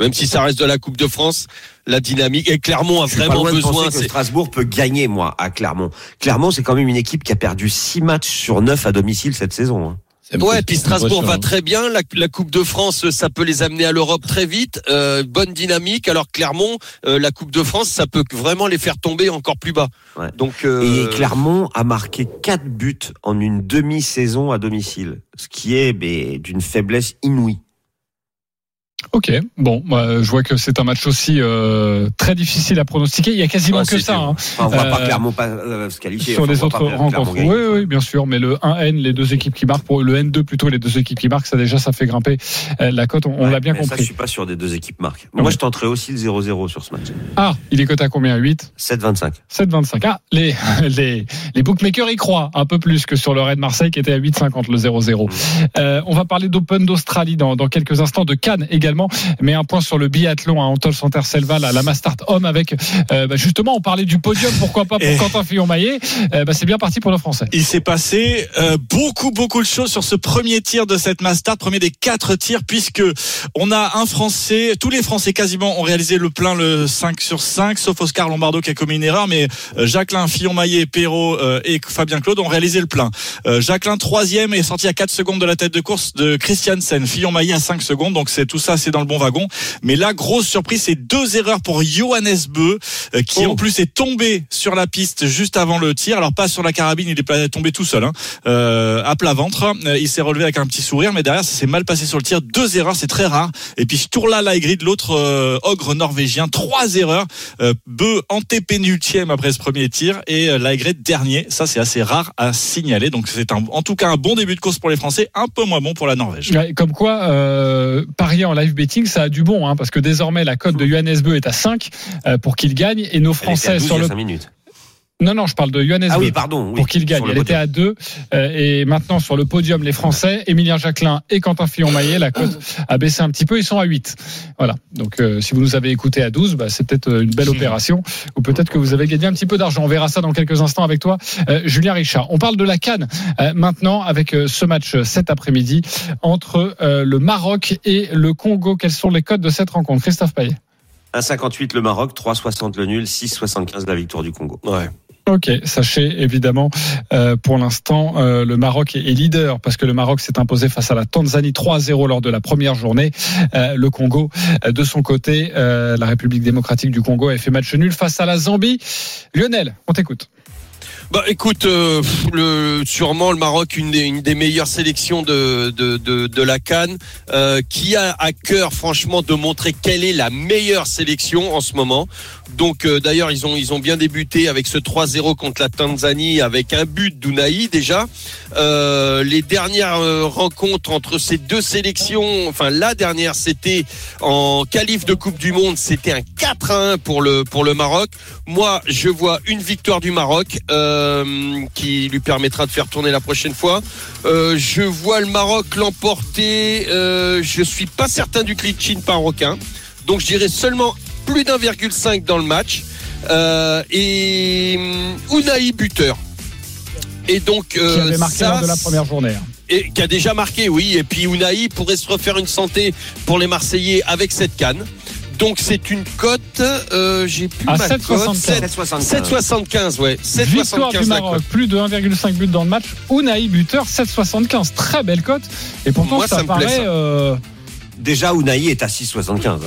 Même si ça reste de la Coupe de France, la dynamique et Clermont a Je pas vraiment de besoin. penser que Strasbourg peut gagner, moi, à Clermont. Clermont, c'est quand même une équipe qui a perdu 6 matchs sur 9 à domicile cette saison. hein. Ouais, puis Strasbourg va impressionnant. très bien. La, la Coupe de France, ça peut les amener à l'Europe très vite. Euh, bonne dynamique. Alors Clermont, euh, la Coupe de France, ça peut vraiment les faire tomber encore plus bas. Ouais. Donc euh, Et Clermont a marqué 4 buts en une demi-saison à domicile, ce qui est d'une faiblesse inouïe. Ok, bon, bah, je vois que c'est un match aussi euh, très difficile à pronostiquer. Il y a quasiment Ouais, que ça. hein. Enfin, on voit pas Euh, Clermont pas euh, se qualifier. sur Enfin, les autres pas rencontres. Oui, oui, bien sûr. Mais le 1N, les deux équipes qui marquent, pour le N2 plutôt, les deux équipes qui marquent, ça déjà, ça fait grimper euh, la cote. On, l'a bien mais Ça, je compris. suis pas sûr des deux équipes marquent. Ouais. Moi, je tenterais aussi le 0-0 sur ce match. Ah, il est coté à combien? 8 7-25. 7,25. Ah, les, *laughs* les, les bookmakers y croient un peu plus que sur le Red Marseille qui était à 8,50 le 0-0. Euh, on va parler d'Open d'Australie dans, dans quelques instants, de Cannes également, mais un point sur le biathlon à Antol Center Selva, la, la Mastart Homme avec, euh, bah, justement, on parlait du podium, pourquoi pas pour Quentin Fillon-Maillet, Euh, bah, c'est bien parti pour le Français. Il s'est passé euh, beaucoup beaucoup de choses sur ce premier tir de cette Mastart, premier des quatre tirs puisque on a un Français, tous les Français quasiment ont réalisé le plein le 5 sur 5 sauf Oscar Lombardo qui a commis une erreur mais Jacqueline Fillon-Maillet, Perrault et Fabien Claude ont réalisé le plein. Jacqueline troisième est sorti à 4 secondes de la tête de course de Christiansen, Fillon-Maillet à 5 secondes donc c'est tout ça c'est dans le bon wagon. Mais la grosse surprise c'est deux erreurs pour Johannes Beu euh, qui Oh. en plus est tombé sur la piste juste avant le tir. Alors pas sur la carabine, il est tombé tout seul, hein, euh, à plat ventre. Euh, Il s'est relevé avec un petit sourire, mais derrière ça s'est mal passé sur le tir. Deux erreurs, c'est très rare. Et puis Sturla Laigrid, l'autre euh, ogre norvégien, trois erreurs. Euh, Beu antépénultième après ce premier tir et Laigrid dernier. Ça c'est assez rare à signaler. Donc c'est en tout cas un bon début de course pour les Français, un peu moins bon pour la Norvège. Ouais, Comme quoi, parier en live betting, ça a du bon, hein, parce que désormais la cote de Johannes Beu est à 5 euh, pour qu'il gagne, et nos Français 12 sur le 5 minutes. Non, non, je parle de Johannes Ah oui, pardon. oui, pour qu'il gagne. Elle était podium. à 2 et maintenant sur le podium les Français, Émilien Jacquelin et Quentin Fillon-Maillet, la cote a baissé un petit peu, ils sont à 8. Voilà. Donc euh, si vous nous avez écouté à 12, bah, c'est peut-être euh, une belle opération ou peut-être que vous avez gagné un petit peu d'argent. On verra ça dans quelques instants avec toi euh, Julien Richard. On parle de la Cannes euh, maintenant avec euh, ce match euh, cet après-midi entre euh, le Maroc et le Congo. Quelles sont les codes de cette rencontre? Christophe Payet 1,58 le Maroc, 3,60 le nul, 6,75 la victoire du Congo. ouais. Ok, sachez évidemment, euh, pour l'instant, euh, le Maroc est, leader parce que le Maroc s'est imposé face à la Tanzanie 3-0 lors de la première journée. Euh, le Congo, de son côté, la République démocratique du Congo a fait match nul face à la Zambie. Lionel, on t'écoute. Bah écoute, euh, le, sûrement le Maroc une des, une des meilleures sélections de, de, de, la Cannes, euh, qui a à cœur franchement de montrer quelle est la meilleure sélection en ce moment. Donc euh, d'ailleurs ils ont ils ont bien débuté avec ce 3-0 contre la Tanzanie avec un but d'Ounaï déjà. Euh, les dernières euh, rencontres entre ces deux sélections, enfin la dernière c'était en qualif de Coupe du Monde, c'était un 4 à 1 pour le pour le Maroc. Moi, je vois une victoire du Maroc qui lui permettra de faire tourner la prochaine fois. Euh, je vois le Maroc l'emporter. Euh, je suis pas certain du clean marocain, donc je dirais seulement plus d'1,5 dans le match. Euh, et hum, Unai buteur. Et donc Qui euh, avait marqué ça, lors de la première journée. hein. et qui a déjà marqué, oui. Et puis Unai pourrait se refaire une santé pour les Marseillais avec cette canne. Donc c'est une cote, euh, j'ai plus À ma cote. 7,75. 7,75, ouais. Victoire 7,75 du la Maroc, cote. plus de 1,5 but dans le match. Unai buteur 7,75, très belle cote. Et pourtant Moi, ça, ça me plaît, paraît. ça. euh, Déjà, Unai est à 6,75. hein.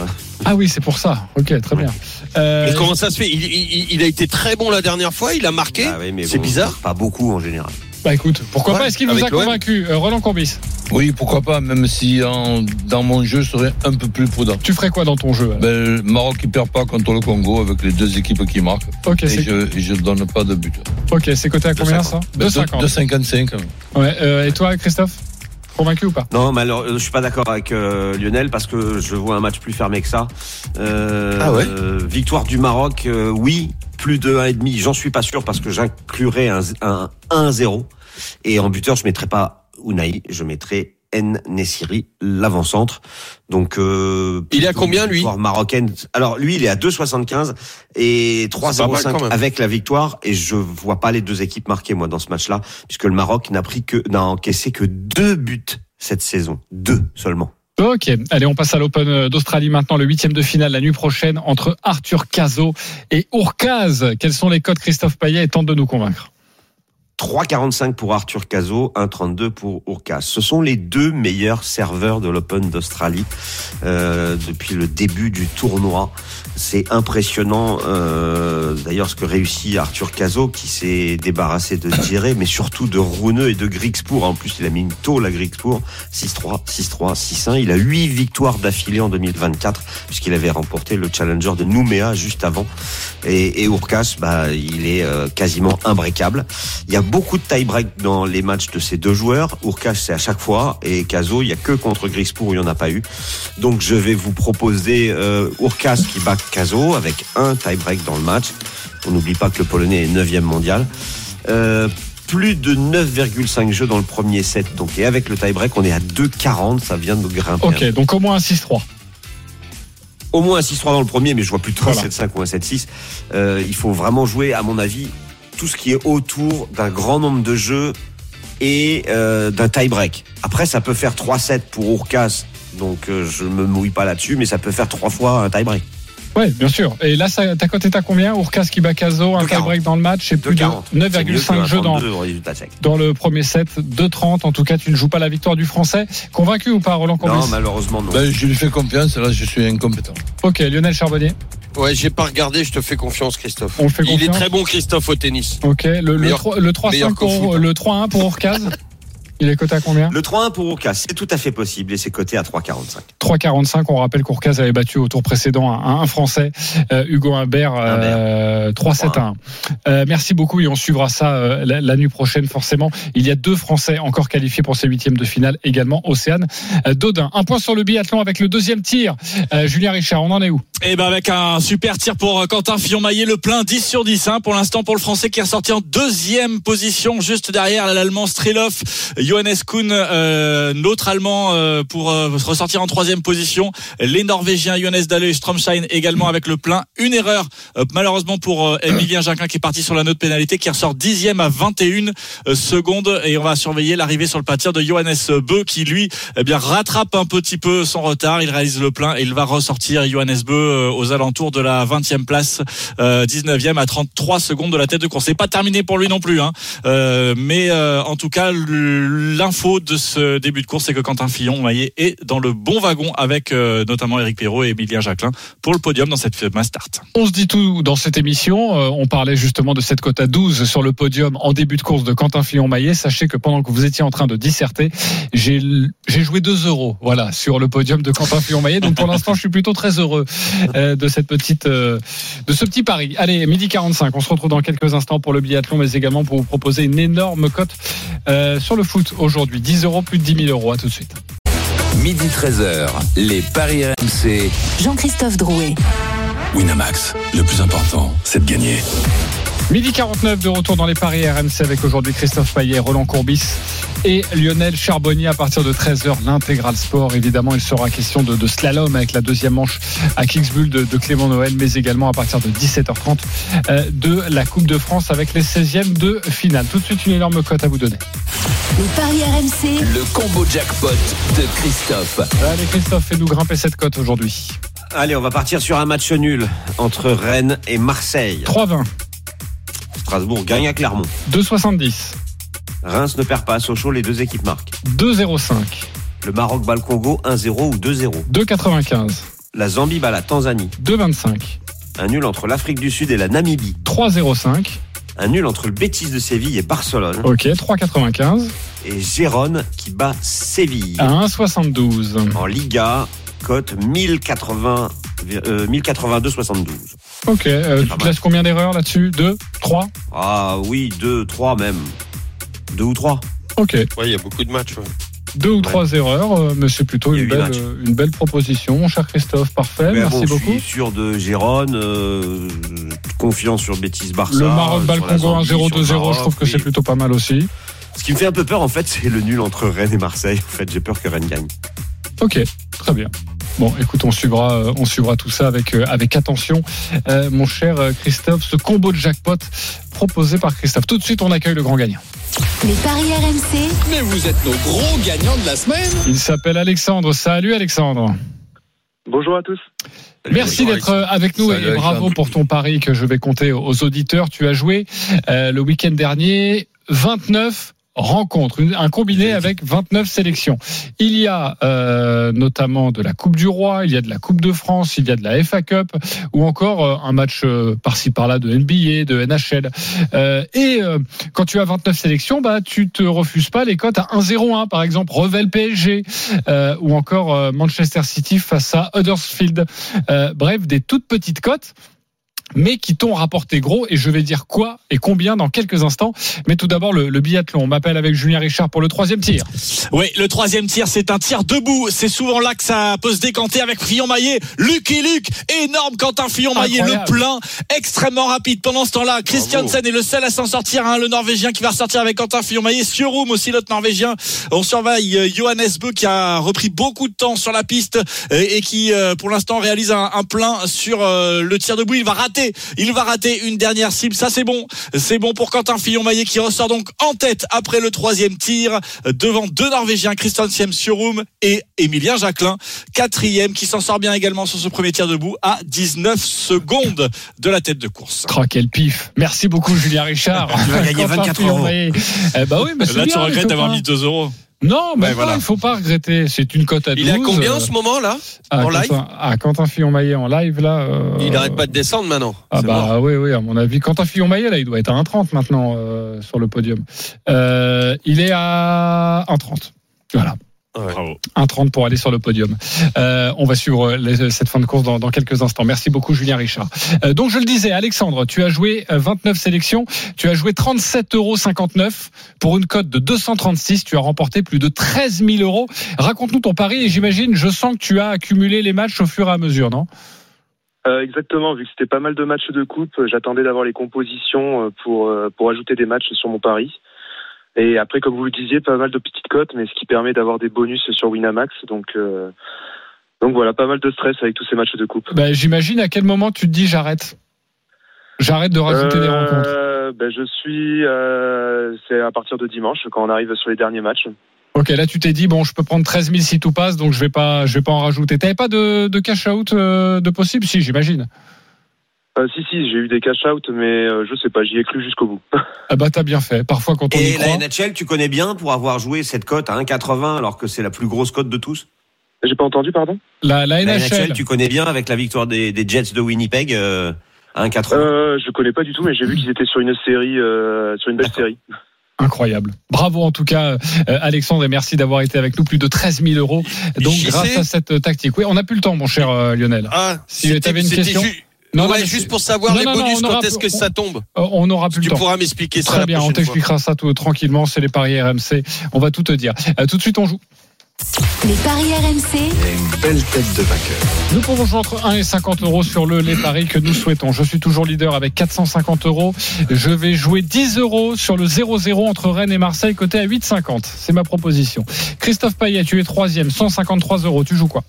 Ah oui, c'est pour ça. Ok, très bien. Euh, Mais comment ça se fait? Il, il- il a été très bon la dernière fois, il a marqué? Ah oui, mais c'est bon, bizarre. Pas beaucoup en général. Bah écoute, pourquoi Ouais, pas Est-ce qu'il vous a convaincu, Euh, Roland Courbis? Oui, pourquoi pas, même si en- dans mon jeu, je serais un peu plus prudent. Tu ferais quoi dans ton jeu Ben, le Maroc qui perd pas contre le Congo avec les deux équipes qui marquent. Ok, Et c'est je, et je donne pas de but. ok, c'est coté à combien ça? Ben, 2,50. de 55. Ouais, euh, et toi, Christophe? Convaincu ou pas? Non, mais alors, euh, je suis pas d'accord avec euh, Lionel parce que je vois un match plus fermé que ça. Euh, Ah ouais? euh, Victoire du Maroc, euh, oui. Plus de 1,5, j'en suis pas sûr parce que j'inclurais un, un 1-0. Et en buteur, je mettrais pas Unai, je mettrais N Nessiri, l'avant-centre. Donc euh, Il est à combien, lui? marocaine. Alors lui, il est à 2,75 et pas mal, quand 3,05 même. avec la victoire. Et je vois pas les deux équipes marquer moi dans ce match-là, puisque le Maroc n'a pris que n'a encaissé que deux buts cette saison, deux seulement. Ok, allez, on passe à l'Open d'Australie maintenant, le huitième de finale la nuit prochaine entre Arthur Cazot et Urkaz. Quels sont les codes Christophe Payet et tente de nous convaincre 3,45 pour Arthur Cazot, 1,32 pour Urcas. Ce sont les deux meilleurs serveurs de l'Open d'Australie euh, depuis le début du tournoi. C'est impressionnant, euh, d'ailleurs, ce que réussit Arthur Cazot, qui s'est débarrassé de Diré, mais surtout de Rouneux et de Grixpour. En plus, il a mis une tôle à Grixpour, 6-3, 6-3, 6-1. Il a huit victoires d'affilée en 2024, puisqu'il avait remporté le challenger de Nouméa juste avant. Et, et Urcas, bah, il est euh, quasiment imbrécable. Beaucoup de tie-break dans les matchs de ces deux joueurs. Urcas, c'est à chaque fois. Et Caso, il y a que contre Grixpour où il n'y en a pas eu. Donc, je vais vous proposer euh, qui bat Caso avec un tie-break dans le match. On n'oublie pas que le Polonais est 9e mondial. Euh, plus de 9,5 jeux dans le premier set. Donc, et avec le tie-break, on est à 2,40. Ça vient de grimper. Ok, donc au moins un 6-3. Au moins un 6-3 dans le premier, mais je vois plutôt Voilà. un 7-5 ou un 7-6. Euh, il faut vraiment jouer, à mon avis, tout ce qui est autour d'un grand nombre de jeux et euh, d'un tie-break. Après, ça peut faire 3-7 pour Urkas, donc euh, je me mouille pas là-dessus, mais ça peut faire trois fois un tie-break. Oui, bien sûr. Et là, ça- ta cote est à combien? Bat Caso, un 2,40. tie-break dans le match et plus de 2,40. C'est mieux 9,5 que jeux dans, 1,32 au résultat sec. dans le premier set, 2,30. En tout cas, tu ne joues pas la victoire du Français. Convaincu ou pas, Roland Courbis Non, malheureusement, non. Ben, je lui fais confiance, là je suis incompétent. Ok, Lionel Charbonnier. Ouais, j'ai pas regardé, je te fais confiance, Christophe. On fait Il est très bon, Christophe, au tennis. Ok, le, le, Meilleur- 3, le 3-5 meilleur qu'au pour, foot. le 3-1 pour Urkaz. *laughs* Il est coté à combien? Le 3-1 pour Urkas, c'est tout à fait possible et c'est coté à 3,45. 3,45. On rappelle qu'Urkaz avait battu au tour précédent un, un Français, euh, Hugo Humbert, euh, 3-7-1. Euh, merci beaucoup et on suivra ça euh, la, la nuit prochaine forcément. Il y a deux Français encore qualifiés pour ces huitièmes de finale également. Océane euh, Dodin. Un point sur le biathlon avec le deuxième tir. Euh, Julien Richard, on en est où? Et ben avec un super tir pour euh, Quentin Fillon-Maillet, le plein 10 sur 10 hein, pour l'instant pour le Français qui est ressorti en deuxième position juste derrière l'Allemand Strilov, Johannes Kuhn, euh, Allemand euh, pour euh, ressortir en troisième position, les Norvégiens Johannes Dahle et Stromschein également avec le plein. Une erreur euh, malheureusement pour euh, Emilien Jacquin qui est parti sur la note pénalité qui ressort dixième à 21 euh, secondes et on va surveiller l'arrivée sur le pas de Johannes Beu qui lui eh bien rattrape un petit peu son retard, il réalise le plein et il va ressortir Johannes Beu aux alentours de la 20e place, euh, 19e à 33 secondes de la tête de course. C'est pas terminé pour lui non plus, hein. Mais en tout cas l'info de ce début de course, c'est que Quentin Fillon Maillet est dans le bon wagon avec euh, notamment Eric Perrault et Emilien Jacquelin pour le podium dans cette mass start. On se dit tout dans cette émission. Euh, on parlait justement de cette cote à 12 sur le podium en début de course de Quentin Fillon-Maillet. Sachez que pendant que vous étiez en train de disserter, j'ai joué 2 euros voilà, sur le podium de Quentin Fillon-Maillet. Donc pour *laughs* l'instant, je suis plutôt très heureux euh, de cette petite, de ce petit pari. Allez, midi 45. On se retrouve dans quelques instants pour le biathlon, mais également pour vous proposer une énorme cote sur le foot aujourd'hui. 10 euros, plus de 10 000 euros. À tout de suite. Midi 13h, les Paris RMC. Jean-Christophe Drouet. Winamax, le plus important, c'est de gagner. Midi 49 de retour dans les paris RMC avec aujourd'hui Christophe Payet, Roland Courbis et Lionel Charbonnier à partir de 13h. L'intégral sport, évidemment, il sera question de, de slalom avec la deuxième manche à Kingsbull de, de Clément Noël, mais également à partir de 17h30 euh, de la Coupe de France avec les 16e de finale. Tout de suite, une énorme cote à vous donner. Les paris RMC. Le combo jackpot de Christophe. Allez Christophe, fais-nous grimper cette cote aujourd'hui. Allez, on va partir sur un match nul entre Rennes et Marseille. 3,20, Strasbourg gagne à Clermont. 2,70, Reims ne perd pas à Sochaux, les deux équipes marquent. 2,05, Le Maroc bat le Congo 1-0 ou 2-0. 2,95, La Zambie bat la Tanzanie. 2,25, Un nul entre l'Afrique du Sud et la Namibie. 3,05, Un nul entre le Bétis de Séville et Barcelone. ok, 3,95, Et Gérone qui bat Séville. à 1,72. En Liga, cote 1080, euh, 1082,72. Ok, euh, tu te laisses combien d'erreurs là-dessus 2 3 Ah oui, 2, 3 même. 2 ou 3. Ok, Ouais, il y a beaucoup de matchs. ouais. deux ou trois erreurs, euh, mais c'est plutôt une belle, euh, une belle proposition, mon cher Christophe. Parfait, Mais merci bon, beaucoup. Je suis sûr de Gérone. euh, confiance sur Bétis Barça. Le Maroc bat le sur la Congo Zambie, sur le 1-0-2-0, je trouve que oui. c'est plutôt pas mal aussi. Ce qui me fait un peu peur, en fait, *laughs* c'est le nul entre Rennes et Marseille. En fait, j'ai peur que Rennes gagne. Ok, très bien. Bon, écoute, on suivra, euh, on suivra tout ça avec, euh, avec attention. Euh, mon cher euh, Christophe, ce combo de jackpot proposé par Christophe. Tout de suite, on accueille le grand gagnant. Les paris RMC. Mais vous êtes nos gros gagnants de la semaine. Il s'appelle Alexandre. Salut Alexandre. Bonjour à tous. Merci d'être avec nous Salut, et bravo pour ton pari que je vais compter aux auditeurs. Tu as joué euh, le week-end dernier 29 rencontres, un combiné avec 29 sélections. Il y a euh, notamment de la Coupe du Roi, il y a de la Coupe de France, il y a de la FA Cup ou encore euh, un match euh, par-ci par-là de NBA, de NHL. Euh, et euh, quand tu as 29 sélections, bah tu te refuses pas les cotes à 1-0-1 par exemple Revel PSG euh, ou encore Manchester City face à Huddersfield. Euh, bref, des toutes petites cotes mais qui t'ont rapporté gros et je vais dire quoi et combien dans quelques instants. Mais tout d'abord le, le biathlon. On m'appelle avec Julien Richard pour le troisième tir. Oui, le troisième tir, c'est un tir debout. C'est souvent là que ça peut se décanter avec Fillon-Maillet. Luc et Luc, énorme Quentin Fillon-Maillet, le Incroyable. plein, extrêmement rapide. Pendant ce temps-là, Christiansen est le seul à s'en sortir, hein, le Norvégien qui va ressortir avec Quentin Fillon-Maillet. Sjörum aussi, l'autre Norvégien. On surveille euh, Johannes Bö qui a repris beaucoup de temps sur la piste euh, et qui, euh, pour l'instant, réalise un, un plein sur euh, le tir debout. Il va rater. Il va rater une dernière cible. Ça, c'est bon. C'est bon pour Quentin Fillon-Maillet qui ressort donc en tête après le troisième tir devant deux Norvégiens, Christiansen Sjörum et Emilien Jacquelin. Quatrième qui s'en sort bien également sur ce premier tir debout à 19 secondes de la tête de course. Oh, quel pif. Merci beaucoup Julien Richard. Tu vas gagner *laughs* Quentin 24 Fillon-Maillet. Eh bah oui, mais c'est Là, tu regrettes d'avoir mis 2 euros. Non, mais Ouais, voilà. il faut pas regretter. C'est une cote à 12. Il est à combien en euh, ce moment là à en live Quentin, à Quentin Fillon-Maillet en live là. euh, Il n'arrête pas de descendre maintenant. Ah bah mort. oui, oui, à mon avis. Quentin Fillon-Maillet, là, il doit être à 1,30 maintenant euh, sur le podium. Euh, il est à 1,30. Voilà. Ouais. Bravo. 1,30 pour aller sur le podium. Euh, on va suivre les- cette fin de course dans, dans quelques instants. Merci beaucoup, Julien Richard. Euh, donc, je le disais, Alexandre, tu as joué euh, 29 sélections. Tu as joué 37,59 euros pour une cote de 236. Tu as remporté plus de 13 000 euros. Raconte-nous ton pari et j'imagine, je sens que tu as accumulé les matchs au fur et à mesure, non? Euh, exactement, vu que c'était pas mal de matchs de coupe, euh, j'attendais d'avoir les compositions euh, pour, euh, pour ajouter des matchs sur mon pari. Et après, comme vous le disiez, pas mal de petites cotes, mais ce qui permet d'avoir des bonus sur Winamax. Donc, euh, donc voilà, pas mal de stress avec tous ces matchs de coupe. bah, J'imagine à quel moment tu te dis j'arrête. J'arrête de rajouter des Euh, rencontres. ben, je suis, euh, c'est à partir de dimanche quand on arrive sur les derniers matchs. Ok, là tu t'es dit bon, je peux prendre 13 000 si tout passe, donc je vais pas, je vais pas en rajouter. T'avais pas de, de cash out de possible, si j'imagine. Euh, si, si, j'ai eu des cash out, mais euh, je sais pas, j'y ai cru jusqu'au bout. *laughs* Ah bah t'as bien fait. Parfois quand on y Et la croit. NHL, tu connais bien pour avoir joué cette cote à 1,80 alors que c'est la plus grosse cote de tous J'ai pas entendu, pardon? La, la La NHL. Tu connais bien avec la victoire des, des Jets de Winnipeg euh, à 1,80 euh, Je connais pas du tout, mais j'ai vu qu'ils étaient sur une série, euh, sur une belle série. Incroyable. Bravo en tout cas, euh, Alexandre, et merci d'avoir été avec nous. Plus de 13 000 euros. Donc grâce à cette euh, tactique. Oui, on n'a plus le temps, mon cher euh, Lionel. Ah, Si c'était- t'avais une question. ju- Non, mais juste pour savoir Non, les non, bonus, on aura quand est-ce que ça tombe Euh, on n'aura plus Tu le temps. pourras m'expliquer ça Très la bien, on t'expliquera ça tout tranquillement. C'est les paris RMC. On va tout te dire. Euh, tout de suite, on joue. Les paris RMC. une belle tête de vainqueur. Nous pouvons jouer entre 1 et 50 euros sur le les paris que nous souhaitons. Je suis toujours leader avec 450 euros. Je vais jouer 10 euros sur le 0-0 entre Rennes et Marseille, côté à 8,50. C'est ma proposition. Christophe Payet, tu es troisième, 153 euros. Tu joues quoi?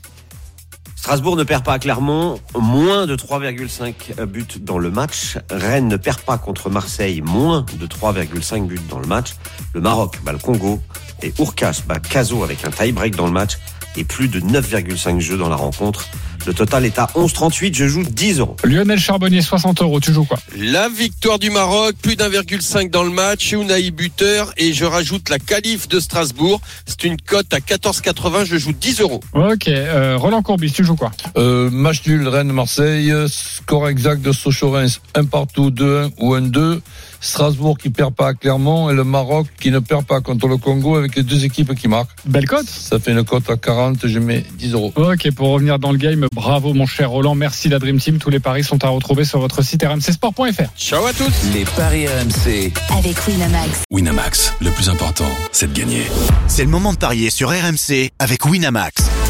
Strasbourg ne perd pas à Clermont, moins de 3,5 buts dans le match. Rennes ne perd pas contre Marseille, moins de 3,5 buts dans le match. Le Maroc bat le Congo et Urkas bat Caso avec un tie-break dans le match et plus de 9,5 jeux dans la rencontre. Le total est à 11,38, je joue 10 euros. Lionel Charbonnier, 60 euros. Tu joues quoi? La victoire du Maroc, plus d'1,5 dans le match, Unai buteur et je rajoute la qualif de Strasbourg. C'est une cote à 14,80, je joue 10 euros. Ok. euh, Roland Courbis, tu joues quoi? Euh, match nul Rennes-Marseille, score exact de Sochaux-Reims, un partout, 2-1 ou 1-2. Strasbourg qui perd pas à Clermont et le Maroc qui ne perd pas contre le Congo avec les deux équipes qui marquent. Belle cote Ça fait une cote à 40, je mets 10 euros. Ok, pour revenir dans le game, bravo mon cher Roland, merci la Dream Team. Tous les paris sont à retrouver sur votre site rmcsport.fr. Ciao à tous Les paris RMC. Avec Winamax. Winamax, le plus important, c'est de gagner. C'est le moment de parier sur RMC avec Winamax.